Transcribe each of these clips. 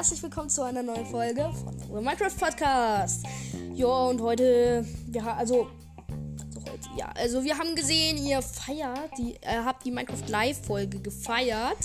herzlich willkommen zu einer neuen Folge von unserem Minecraft Podcast. Ja, und heute, wir haben, also, also heute, ja, also wir haben gesehen, ihr feiert, die, äh, habt die Minecraft Live-Folge gefeiert.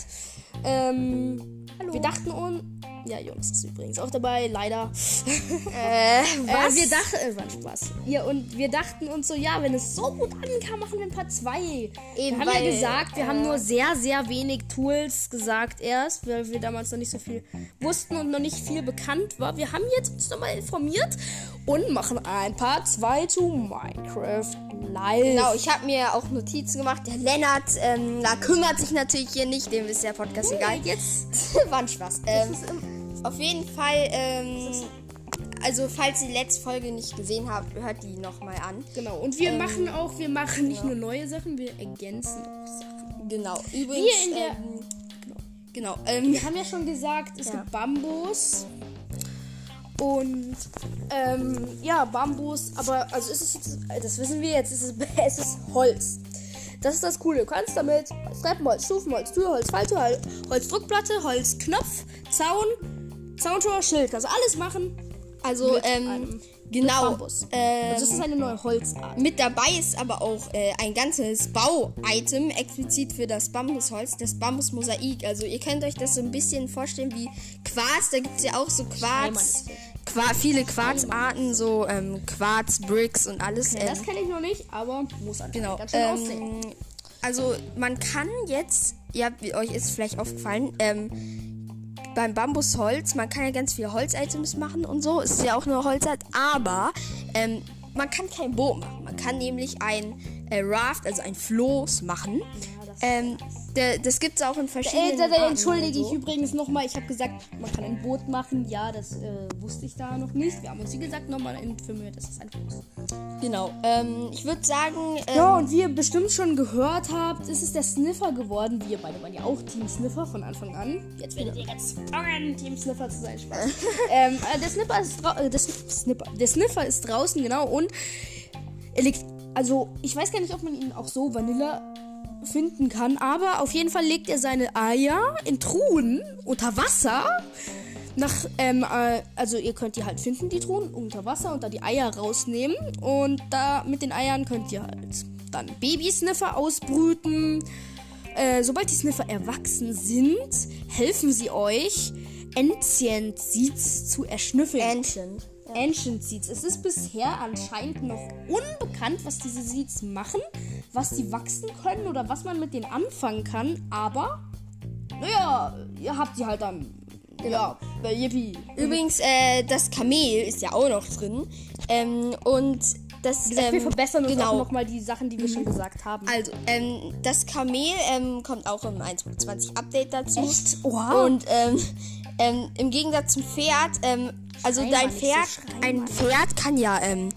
Ähm, Hallo. Wir dachten uns, ja, Jungs ist übrigens auch dabei, leider. Äh, was? Äh, wir dachten, äh, war Spaß. Ja, und wir dachten uns so, ja, wenn es so gut ankam, machen wir ein paar zwei. Eben, wir haben weil, ja gesagt, wir äh, haben nur sehr, sehr wenig Tools gesagt erst, weil wir damals noch nicht so viel wussten und noch nicht viel bekannt war. Wir haben jetzt uns nochmal informiert und machen ein paar zwei zu Minecraft live. Genau, ich habe mir auch Notizen gemacht. Der Lennart, ähm, da kümmert sich natürlich hier nicht, dem ist der Podcast egal. Jetzt War ein Spaß. Ähm, auf jeden Fall, ähm, also falls ihr die letzte Folge nicht gesehen habt, hört die nochmal an. Genau, und wir Ähm, machen auch, wir machen nicht nur neue Sachen, wir ergänzen auch Sachen. Genau, übrigens. Wir in der- ähm, genau, ähm, Wir haben ja schon gesagt, es Ja. gibt Bambus. Und ähm, ja, Bambus, aber also ist es jetzt, das wissen wir jetzt, es ist, es ist Holz. Das ist das Coole. Du kannst damit Treppenholz, Stufenholz, Türholz, Falltür, Hol- Holzdruckplatte, Holzknopf, Zaun, Zauntor, Schild. Kannst du alles machen. also, mit ähm, genau. Ähm, Also das ist eine neue Holzart. Mit dabei ist aber auch äh, ein ganzes Bau-Item explizit für das Bambusholz, das Bambusmosaik. Also ihr könnt euch das so ein bisschen vorstellen wie Quarz. Da gibt es ja auch so Quarz. Qua viele Quarzarten, so ähm, Quarz, Bricks und alles. Ja, ähm, das kenne ich noch nicht, aber muss anscheinend genau. ganz schön aussehen. Ähm, also man kann jetzt, ihr habt, euch ist vielleicht aufgefallen, ähm, beim Bambusholz, man kann ja ganz viele Holz-Items machen und so. Ist ja auch nur Holzart, aber ähm, man kann kein Boot machen. Man kann nämlich ein äh, Raft, also ein Floß machen. Ja, ähm, der, das gibt es auch in verschiedenen Äh, da, entschuldige ich so. übrigens nochmal. Ich habe gesagt, man kann ein Boot machen. Ja, das äh, wusste ich da noch nicht. Wir haben uns, wie gesagt, nochmal informiert. Das ist ein Floß. Genau. Ähm, ich würde sagen, ähm, Ja, und wie ihr bestimmt schon gehört habt, ist es der Sniffer geworden. Wir beide waren ja auch Team Sniffer von Anfang an. Jetzt werdet ihr ganz gezwungen, Team Sniffer zu sein. Spaß. ähm, äh, der Sniffer ist äh, der Sn- Snipper. Der Sniffer ist draußen, genau. Und er liegt. Also, ich weiß gar nicht, ob man ihn auch so Vanilla finden kann, aber auf jeden Fall legt er seine Eier in Truhen unter Wasser. Nach, ähm, äh, also ihr könnt die halt finden, die Truhen, unter Wasser und da die Eier rausnehmen. Und da mit den Eiern könnt ihr halt dann Babysniffer ausbrüten. Äh, sobald die Sniffer erwachsen sind, helfen sie euch, Seeds zu erschnüffeln. Ancient. Ancient Seeds. Es ist bisher anscheinend noch unbekannt, was diese Seeds machen, was die wachsen können oder was man mit denen anfangen kann, aber naja, ihr habt die halt dann. Ja, äh, yippie. Übrigens, äh, das Kamel ist ja auch noch drin. Ähm, und das. Gesagt, wir ähm, verbessern uns genau. auch nochmal die Sachen, die wir schon gesagt haben. Also, ähm, das Kamel ähm, kommt auch im 1.20 Update dazu. Echt? Oha. Und ähm, im Gegensatz zum Pferd, ähm, also Schrei mal dein so, Pferd, schrei ein. Pferd kann ja ähm,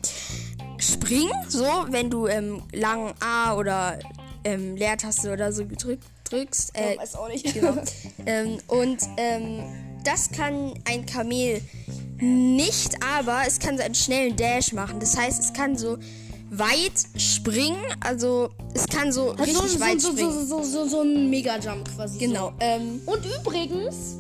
springen, so, wenn du ähm, lang A oder ähm, Leertaste oder so gedrückt drückst. Äh, Ich weiß auch nicht. genau. ähm, und ähm, das kann ein Kamel nicht, aber es kann so einen schnellen Dash machen. Das heißt, es kann so weit springen, also es kann so Also richtig so, weit so, so, springen. so, so, so, so ein Mega-Jump quasi. Genau. Ähm, So. Und übrigens,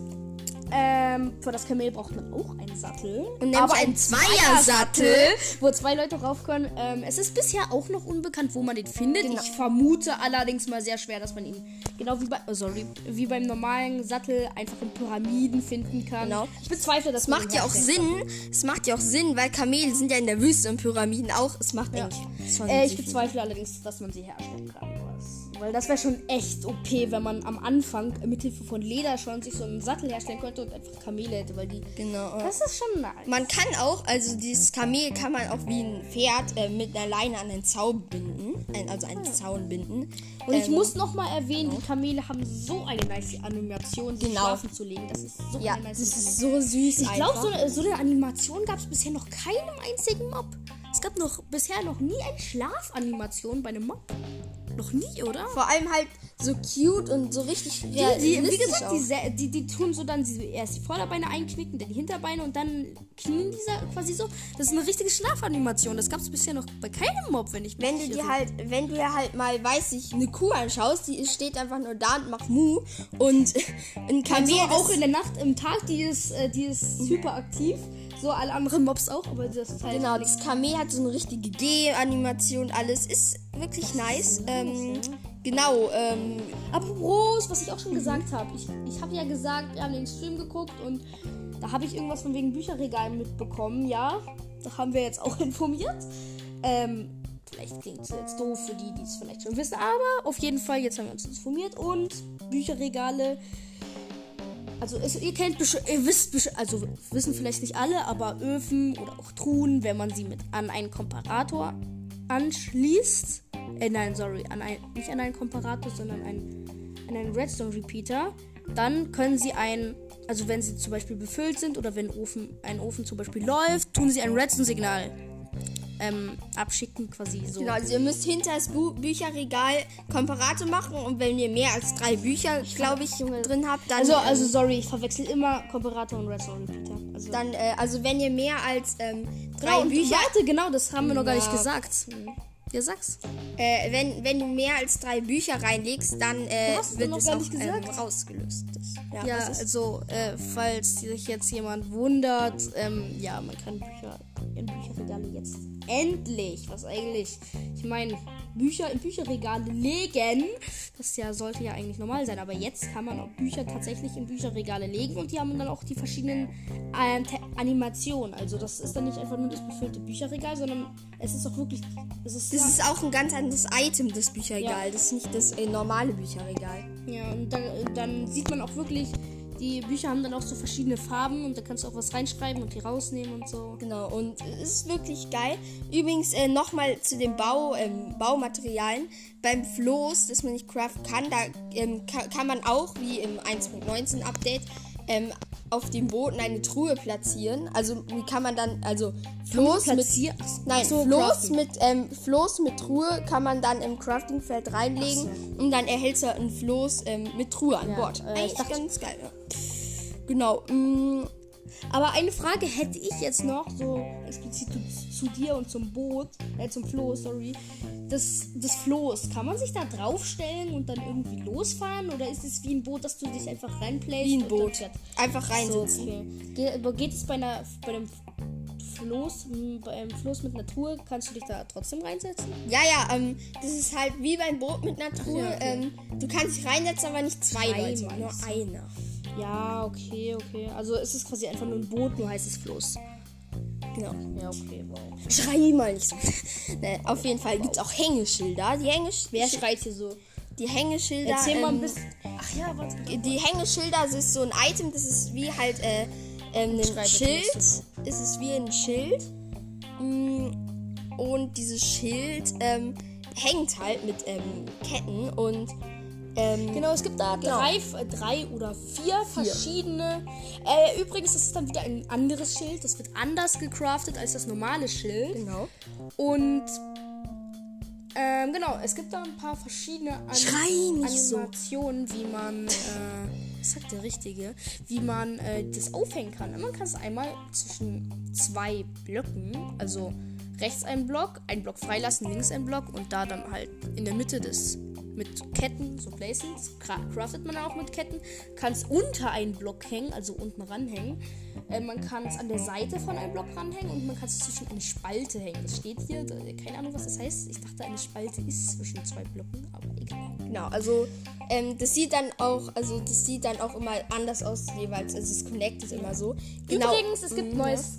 ähm, für das Kamel braucht man auch einen Sattel. Und nämlich einen Zweiersattel. wo zwei Leute rauf können. Ähm, es ist bisher auch noch unbekannt, wo man den findet. Genau. Ich vermute allerdings mal sehr schwer, dass man ihn genau wie, bei, oh, sorry, wie beim normalen Sattel einfach in Pyramiden finden kann. Genau. Ich bezweifle, dass es macht ja auch Sinn. Es macht ja auch Sinn, weil Kamele sind ja in der Wüste und Pyramiden auch. Es macht, schon Äh, ich bezweifle allerdings, dass man sie herstellen kann. Was- Weil das wäre schon echt OP, wenn man am Anfang mithilfe von Leder schon sich so einen Sattel herstellen könnte und einfach Kamele hätte, weil die. Genau. Das ist schon nice. Man kann auch, also dieses Kamel kann man auch wie ein Pferd äh, mit einer Leine an den Zaun binden. Ein, also einen Zaun binden. Und ich Ähm, muss noch mal erwähnen, die Kamele haben so eine nice Animation, sich Genau. schlafen zu legen. Das ist so Ja, eine nice das ist so süß Ich glaube, so, eine- so eine Animation gab es bisher noch keinem einzigen Mob. Es gab noch bisher noch nie eine Schlafanimation bei einem Mob. Noch nie, oder? Vor allem halt so cute und so richtig Die, die, wie gesagt, die, die, die tun so dann die, erst die Vorderbeine einknicken, dann die Hinterbeine und dann knien dieser quasi so. Das ist eine richtige Schlafanimation. Das gab es bisher noch bei keinem Mob, wenn ich mich wenn du dir halt, wenn du dir halt mal, weiß ich, eine Kuh anschaust, die steht einfach nur da und macht Mu und ein Kamel so das- auch in der Nacht, im Tag, die ist, äh, die ist super aktiv. So alle anderen Mobs auch, aber das ist halt. Genau, das Kamel hat so eine richtige G-Animation, alles ist wirklich nice. Ähm, genau, ähm, Apropos, was ich auch schon gesagt habe. Ich, ich habe ja gesagt, wir haben den Stream geguckt und da habe ich irgendwas von wegen Bücherregalen mitbekommen, ja. Da haben wir jetzt auch informiert. Ähm, vielleicht klingt es jetzt doof für die, die es vielleicht schon wissen, aber auf jeden Fall, jetzt haben wir uns informiert und Bücherregale. Also es, ihr kennt ihr wisst also wissen vielleicht nicht alle, aber Öfen oder auch Truhen, wenn man sie mit an einen Komparator anschließt, äh, nein, sorry, an ein, nicht an einen Komparator, sondern ein, an einen Redstone Repeater, dann können sie ein, also wenn sie zum Beispiel befüllt sind oder wenn Ofen, ein Ofen zum Beispiel läuft, tun sie ein Redstone-Signal ähm, abschicken, quasi so. genau, also ihr müsst hinter das Bu Bücherregal Komparator machen und wenn ihr mehr als drei Bücher, glaube ich, drin habt, dann, Also, ähm, also sorry, ich verwechsel immer Komparator und Redstone Repeater. Also, dann, äh, also wenn ihr mehr als ähm, drei genau, Bücher Warte, genau, das haben wir noch gar nicht gesagt. Ja, sag's. Äh, wenn, wenn du mehr als drei Bücher reinlegst, dann äh, wird es auch ähm, rausgelöst. Ja, Ja, also, äh, falls sich jetzt jemand wundert, ähm, ja, man kann Bücher in Bücherregale jetzt endlich, was eigentlich, ich meine, Bücher in Bücherregale legen, das ja sollte ja eigentlich normal sein, aber jetzt kann man auch Bücher tatsächlich in Bücherregale legen und die haben dann auch die verschiedenen äh, Animationen. Also, das ist dann nicht einfach nur das befüllte Bücherregal, sondern es ist auch wirklich, es ist, Das ist auch ein ganz anderes Item, das Bücherregal. Ja. Das ist nicht das äh, normale Bücherregal. Ja, und dann, dann sieht man auch wirklich, die Bücher haben dann auch so verschiedene Farben und da kannst du auch was reinschreiben und die rausnehmen und so. Genau, und es ist wirklich geil. Übrigens äh, nochmal zu den Bau, ähm, Baumaterialien. Beim Floß, das man nicht craften kann, da ähm, kann, kann man auch, wie im 1.19 Update, ähm, auf dem Boden eine Truhe platzieren. Also wie kann man dann, also Floß mit so, Nein, so, Floß mit, ähm, Floß mit Truhe kann man dann im Craftingfeld reinlegen und dann erhältst du ein Floß ähm, mit Truhe an Ja, Bord. äh, ich Eigentlich dachte- ganz geil. Ja. Genau. mm, Mh, Aber eine Frage hätte ich jetzt noch, so explizit zu, zu dir und zum Boot, äh, zum Floß, sorry. Das, das Floß, kann man sich da draufstellen und dann irgendwie losfahren? Oder ist es wie ein Boot, dass du dich einfach reinplayst? wie ein Boot. Einfach So, reinsitzen. okay. Ge geht es bei, einer, bei einem Floß, m, bei einem Floß mit Truhe, kannst du dich da trotzdem reinsetzen? Ja, ja, ähm, das ist halt wie beim Boot mit Truhe. Ja, okay. ähm, du kannst dich reinsetzen, aber nicht zwei Zwei Leute, nur einer. Ja, okay, okay. Also es ist quasi einfach nur ein Boot, nur heißt es Floß. Genau. Ja, okay, wow. Schrei mal nicht so. ne, auf jeden Fall gibt es auch Hängeschilder. Die, Hängesch Wer schreit hier so? die Hängeschilder. Erzähl mal ein ähm, bisschen. Ach ja, warte. Die Hängeschilder, das ist so ein Item, das ist wie halt äh, ähm, ein Schild. Es ist wie ein Schild. Mm, Und dieses Schild ähm, hängt halt mit ähm, Ketten und ähm, Genau, es gibt da Genau. drei, drei oder vier, verschiedene. Äh, übrigens, das ist dann wieder ein anderes Schild. Das wird anders gecraftet als das normale Schild. genau. Und ähm, genau, es gibt da ein paar verschiedene An nicht so. Animationen, wie man, äh, was sagt der Richtige, wie man äh, das aufhängen kann. Man kann es einmal zwischen zwei Blöcken, also rechts einen Block, einen Block freilassen, links einen Block und da dann halt in der Mitte des mit Ketten, so Placements, cra- craftet man auch mit Ketten, kann es unter einen Block hängen, also unten ranhängen. Äh, man kann es an der Seite von einem Block ranhängen und man kann es zwischen eine Spalte hängen. Das steht hier, da, keine Ahnung, was das heißt. Ich dachte, eine Spalte ist zwischen zwei Blöcken, aber egal. Genau, also ähm, das sieht dann auch, also das sieht dann auch immer anders aus jeweils. Also es connectet immer so. Genau. Übrigens, es gibt Mhm, neues.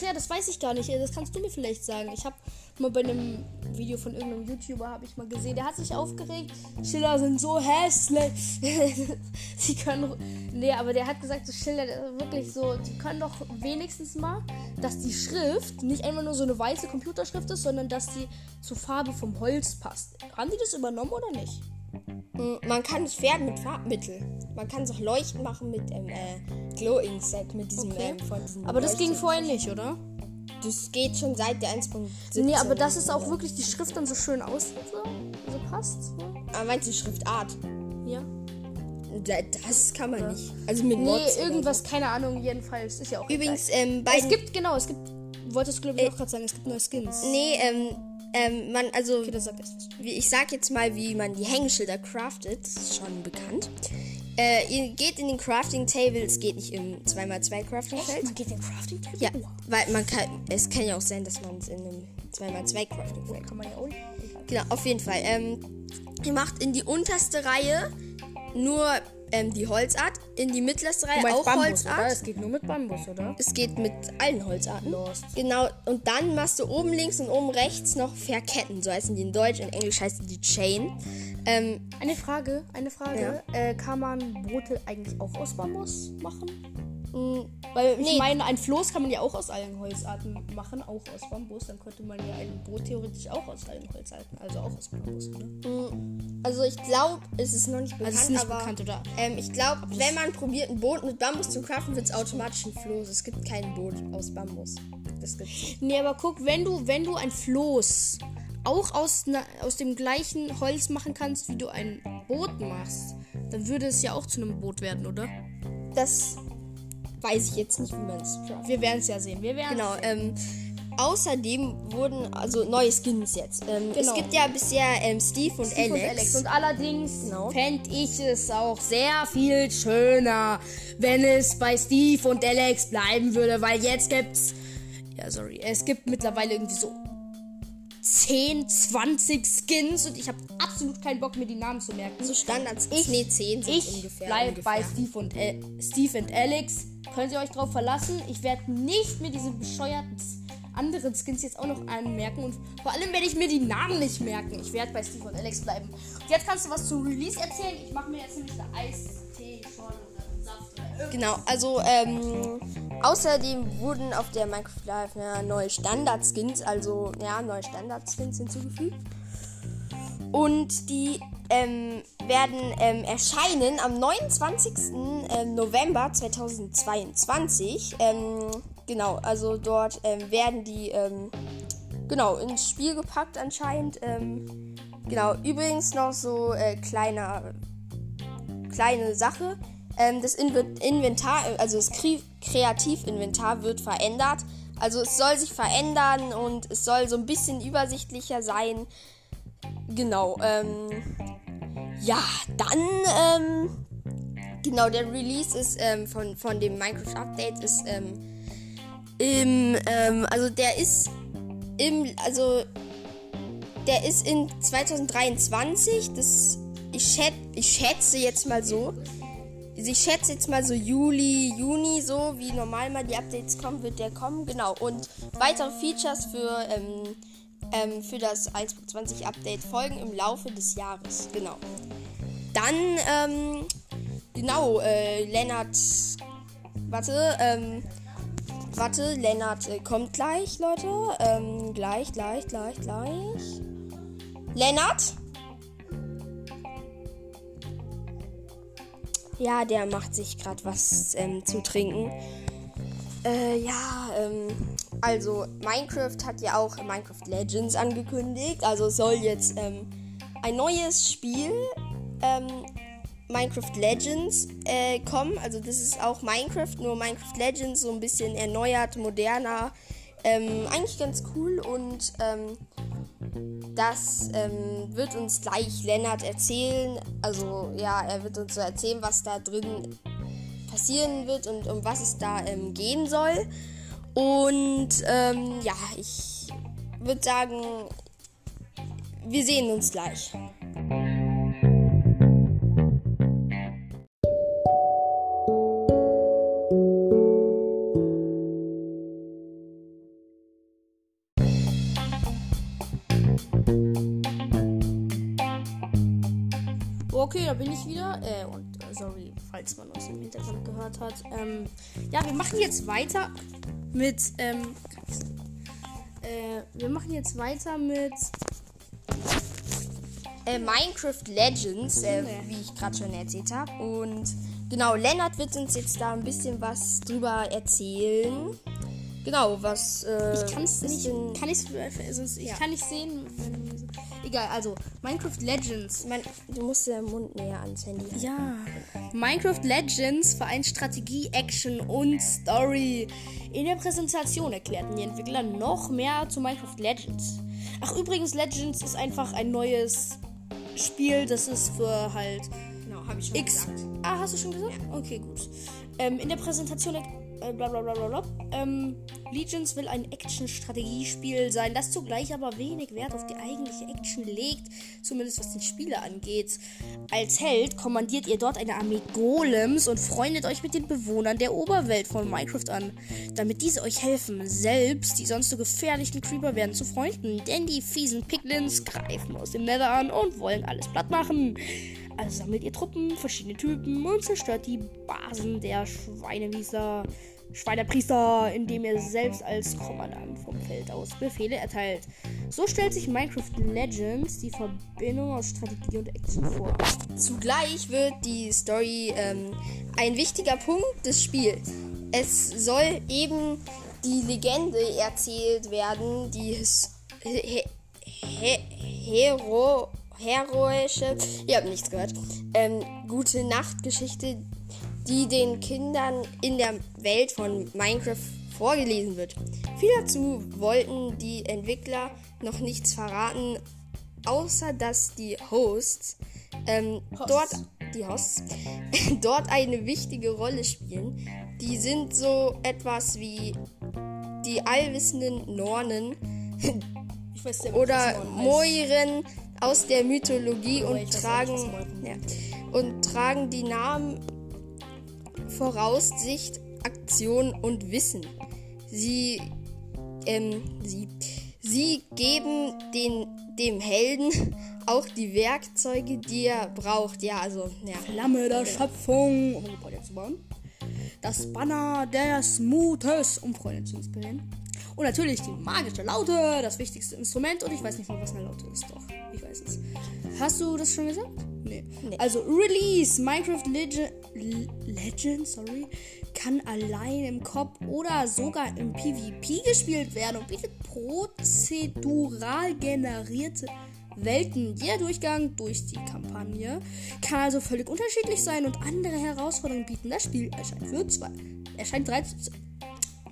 Ach ja, das weiß ich gar nicht. Das kannst du mir vielleicht sagen. Ich habe mal bei einem Video von irgendeinem YouTuber habe ich mal gesehen. Der hat sich aufgeregt. Schilder sind so hässlich. Sie können. Nee, aber der hat gesagt, so Schilder wirklich so. Die können doch wenigstens mal, dass die Schrift nicht einfach nur so eine weiße Computerschrift ist, sondern dass die zur Farbe vom Holz passt. Haben die das übernommen oder nicht? Man kann es färben mit Farbmittel. Man kann es auch leuchten machen mit ähm, äh, Glow Ink Set, mit diesem Okay. ähm, von diesem Aber das ging vorher nicht, oder? Das geht schon seit der 1.17. Nee, aber das ist auch wirklich die Schrift dann so schön aussieht. So, so passt. So. Aber meinst du Schriftart? Ja. Da- Das kann man nicht. Also mit Nee, Mods oder irgendwas, keine Ahnung, jedenfalls. Ist ja auch. Übrigens, ähm, bei Es gibt, genau, es gibt. Wolltest du, glaube ich, auch gerade sagen, es gibt neue Skins. Nee, ähm, ähm, man, also, Okay, erst. wie, ich sag jetzt mal, wie man die Hängeschilder craftet. Das ist schon bekannt. Äh, ihr geht in den Crafting Table, es geht nicht im 2x2 Crafting Feld. Man geht den Crafting Table? Ja, weil man kann, es kann ja auch sein, dass man es in einem 2x2 Crafting Feld kann man ja auch. Genau, auf jeden Fall. Ähm, ihr macht in die unterste Reihe nur ähm, die Holzart, in die mittlerste Reihe auch Holzart. Es geht nur mit Bambus, oder? Es geht mit allen Holzarten. Lost. Genau, und dann machst du oben links und oben rechts noch Verketten. So heißen die in Deutsch, in Englisch heißt die Chain. Ähm, Eine Frage, eine Frage. Äh, kann man Boote eigentlich auch aus Bambus machen? Mh, Weil ich Nee. meine, ein Floß kann man ja auch aus allen Holzarten machen, auch aus Bambus. Dann könnte man ja ein Boot theoretisch auch aus allen Holzarten, also auch aus Bambus, oder? mh, also ich glaube, es ist noch nicht bekannt, Also es ist nicht aber bekannt, oder? ähm, ich glaube, wenn man probiert, ein Boot mit Bambus zu craften, wird es automatisch ein Floß. Es gibt kein Boot aus Bambus. Das gibt's. Nee, aber guck, wenn du, wenn du ein Floß auch aus, na, aus dem gleichen Holz machen kannst, wie du ein Boot machst, dann würde es ja auch zu einem Boot werden, oder? Das weiß ich jetzt nicht, wie man es craftet. Wir werden es ja sehen. Wir werden Genau, ähm, außerdem wurden also neue Skins jetzt. Ähm, Es Genau. gibt ja bisher ähm, Steve und Steve Alex. Und, Alex. und allerdings Genau. fände ich es auch sehr viel schöner, wenn es bei Steve und Alex bleiben würde, weil jetzt gibt's. Ja, sorry. Es gibt mittlerweile irgendwie so 10, 20 Skins und ich habe absolut keinen Bock, mir die Namen zu merken. so Standards. Ich- nee, 10 sind Ich ungefähr. bleibe ungefähr. bei Steve und, äh, Steve und Alex. Könnt ihr euch drauf verlassen? Ich werde nicht mir diese bescheuerten anderen Skins jetzt auch noch anmerken und vor allem werde ich mir die Namen nicht merken. Ich werde bei Steve und Alex bleiben. Und jetzt kannst du was zum Release erzählen. Ich mache mir jetzt nämlich eine Eistee schon. Genau, also ähm, außerdem wurden auf der Minecraft Live ja, neue Standard-Skins, also ja, neue Standard-Skins hinzugefügt. Und die ähm, werden ähm, erscheinen am 29. ähm, November 2022. Ähm, genau, also dort ähm, werden die ähm, genau ins Spiel gepackt anscheinend. Ähm, genau, übrigens noch so äh, kleiner kleine Sache. Ähm, das Inve- Inventar, äh, also das Kre Kreativinventar wird verändert. Also es soll sich verändern und es soll so ein bisschen übersichtlicher sein. Genau. Ähm, ja, dann ähm, genau der Release ist ähm, von von dem Minecraft Update ist ähm, im ähm, also der ist im also der ist in 2023. Das ich, schät, ich schätze jetzt mal so. Ich schätze jetzt mal so Juli, Juni, so wie normal mal die Updates kommen, wird der kommen. Genau. Und weitere Features für, ähm, ähm, für das 1.20 Update folgen im Laufe des Jahres. Genau. Dann, ähm, genau, äh, Lennart. Warte, ähm, warte, Lennart äh, kommt gleich, Leute. Ähm, gleich, gleich, gleich, gleich. Lennart? Ja, der macht sich gerade was ähm, zu trinken. Äh, ja, ähm, also Minecraft hat ja auch Minecraft Legends angekündigt. Also soll jetzt ähm, ein neues Spiel, ähm, Minecraft Legends, äh, kommen. Also das ist auch Minecraft, nur Minecraft Legends so ein bisschen erneuert, moderner. Ähm, eigentlich ganz cool und ähm, das ähm, wird uns gleich Lennart erzählen. Also ja, er wird uns so erzählen, was da drin passieren wird und um was es da ähm, gehen soll. Und ähm, ja, ich würde sagen, wir sehen uns gleich. Okay, da bin ich wieder. Äh, und äh, sorry, falls man uns gehört hat. Ähm, ja, wir machen jetzt weiter mit. Ähm, äh, wir machen jetzt weiter mit. Äh, Minecraft Legends, äh, Nee. wie ich gerade schon erzählt habe. Und genau, Lennart wird uns jetzt da ein bisschen was drüber erzählen. Genau, was. Äh, Ich kann es nicht. denn- Kann ich's, sonst- ich Ja. kann nicht sehen. Wenn, egal, also Minecraft Legends. Mein, du musst den Mund näher ans Handy halten. Ja. Minecraft Legends vereint Strategie, Action und Story. In der Präsentation erklärten die Entwickler noch mehr zu Minecraft Legends. Ach, übrigens, Legends ist einfach ein neues Spiel, das ist für halt Genau, habe ich schon X. Ah, hast du schon gesagt? Okay, gut. Ähm, in der Präsentation äh, bla bla bla bla bla. Ähm, Legions will ein Action-Strategiespiel sein, das zugleich aber wenig Wert auf die eigentliche Action legt, zumindest was den Spieler angeht. Als Held kommandiert ihr dort eine Armee Golems und freundet euch mit den Bewohnern der Oberwelt von Minecraft an, damit diese euch helfen, selbst die sonst so gefährlichen Creeper werden zu Freunden, denn die fiesen Piglins greifen aus dem Nether an und wollen alles platt machen. Also sammelt ihr Truppen, verschiedene Typen und zerstört die Basen der Schweinewiesler, Schweinepriester, indem ihr selbst als Kommandant vom Feld aus Befehle erteilt. So stellt sich Minecraft Legends die Verbindung aus Strategie und Action vor. Zugleich wird die Story ähm, ein wichtiger Punkt des Spiels. Es soll eben die Legende erzählt werden, die his he he hero heroische, ihr habt nichts gehört, ähm, gute Nachtgeschichte, die den Kindern in der Welt von Minecraft vorgelesen wird. Viel dazu wollten die Entwickler noch nichts verraten, außer dass die Hosts, ähm, Hosts. dort die Hosts dort eine wichtige Rolle spielen. Die sind so etwas wie die allwissenden Nornen ja, oder Moiren aus der Mythologie Aber und tragen, nicht, ja, und tragen die Namen Voraussicht, Aktion und Wissen. Sie, ähm, sie, sie geben den, dem Helden auch die Werkzeuge, die er braucht. Ja, also, ja. Flamme der Schöpfung, um Gebäude zu bauen. Das Banner des Mutes, um Freunde zu inspirieren. Und natürlich die magische Laute, das wichtigste Instrument. Und ich weiß nicht mal, was eine Laute ist. Doch, ich weiß es. Hast du das schon gesagt? Nee. Nee. Also, Release Minecraft Legend, Legend sorry, kann allein im Kopf oder sogar im PvP gespielt werden und bietet prozedural generierte Welten. Jeder Durchgang durch die Kampagne kann also völlig unterschiedlich sein und andere Herausforderungen bieten. Das Spiel erscheint für zwei, erscheint 13,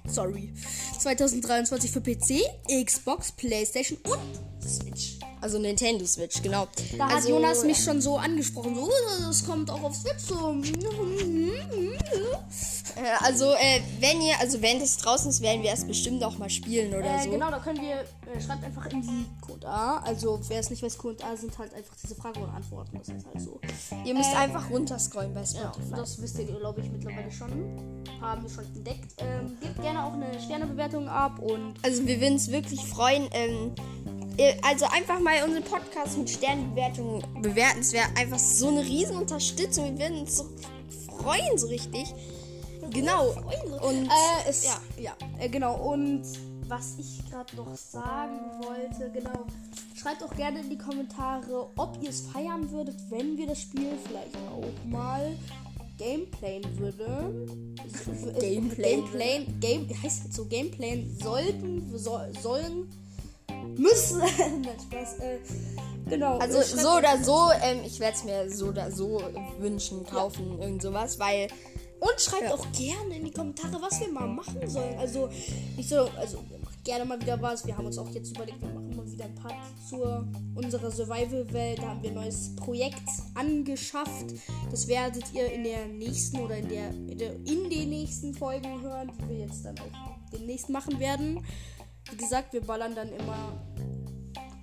sorry, 2023 für PC, Xbox, PlayStation und Switch. Also Nintendo Switch, genau. Da hat also, Jonas mich schon so angesprochen, so, das kommt auch auf Switch so. Äh, also, äh, wenn ihr, also wenn das draußen ist, werden wir es bestimmt auch mal spielen oder Äh, so. genau, da können wir, äh, schreibt einfach in die Q&A. Also, wer es nicht weiß, Q&A sind halt einfach diese Fragen und Antworten. Das ist halt so. Ihr müsst Äh, einfach runterscrollen bei Ja, Spotify. das wisst ihr, glaube ich, mittlerweile schon. Haben wir schon entdeckt. Ähm, gebt gerne auch eine Sternebewertung ab und Also wir würden uns wirklich freuen. Ähm, also einfach mal unseren Podcast mit Sternbewertungen bewerten. Es wäre einfach so eine riesen Unterstützung. Wir würden uns so freuen, so richtig. Genau. Und Äh, es, ja. ja, äh, genau. Und was ich gerade noch sagen wollte, genau. Schreibt auch gerne in die Kommentare, ob ihr es feiern würdet, wenn wir das Spiel vielleicht auch mal gameplayen würden. Äh, Gameplayen Gameplay, Game, heißt jetzt so Gameplayen sollten, so, sollen, müssen. Nein, Spaß. Äh, genau. also äh, so oder so, ähm, ich werde es mir so oder so wünschen, kaufen, irgend sowas, weil Und schreibt Ja. auch gerne in die Kommentare, was wir mal machen sollen. Also, nicht so, also, gerne mal wieder was. Wir haben uns auch jetzt überlegt, wir machen mal wieder ein Part zur unserer Survival-Welt. Da haben wir ein neues Projekt angeschafft. Das werdet ihr in der nächsten oder in der, in der in den nächsten Folgen hören, die wir jetzt dann auch demnächst machen werden. Wie gesagt, wir ballern dann immer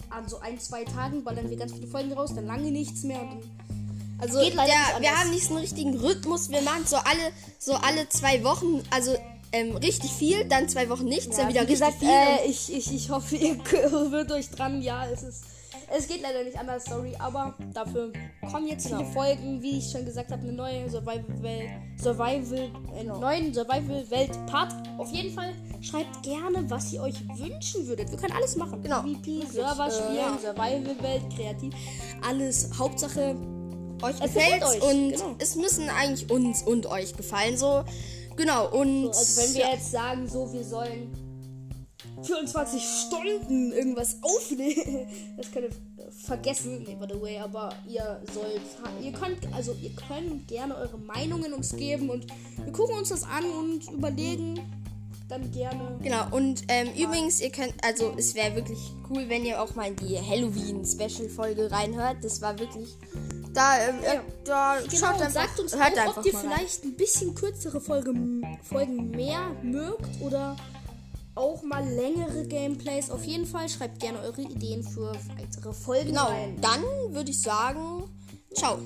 an so ein, zwei Tagen ballern wir ganz viele Folgen raus, dann lange nichts mehr und dann Also Geht leider der, wir haben nicht so einen richtigen Rhythmus. Wir machen so alle, so alle zwei Wochen, also ähm, richtig viel, dann zwei Wochen nichts, dann wieder wie gesagt, richtig viel. Äh, ich, ich, ich hoffe, ihr wird euch dran. Ja, es ist. Es geht leider nicht anders, sorry, aber dafür kommen jetzt viele. Folgen, wie ich schon gesagt habe, eine neue Survival-Welt, Survival, äh, Genau. neuen Survival-Welt-Part. Auf jeden Fall schreibt gerne, was ihr euch wünschen würdet. Wir können alles machen. Genau. PvP, Wirklich, Server äh, spielen, ja. Survival-Welt, kreativ. Alles. Hauptsache, euch es gefällt euch, und genau. es müssen eigentlich uns und euch gefallen. So, genau. Und also wenn wir jetzt sagen, so, wir sollen 24 Stunden irgendwas aufnehmen. Das könnt ihr vergessen, nee, by the way, aber ihr sollt, ihr könnt, also ihr könnt gerne eure Meinungen uns geben und wir gucken uns das an und überlegen dann gerne. Genau, und ähm, übrigens, ihr könnt, also es wäre wirklich cool, wenn ihr auch mal in die Halloween-Special-Folge reinhört. Das war wirklich. Da, ähm, ja. da genau, schaut einfach, sagt uns hört auch, ob ihr vielleicht ein bisschen kürzere Folge, Folgen mehr mögt oder auch mal längere Gameplays. Auf jeden Fall schreibt gerne eure Ideen für weitere Folgen genau, rein. Dann würde ich sagen, ciao.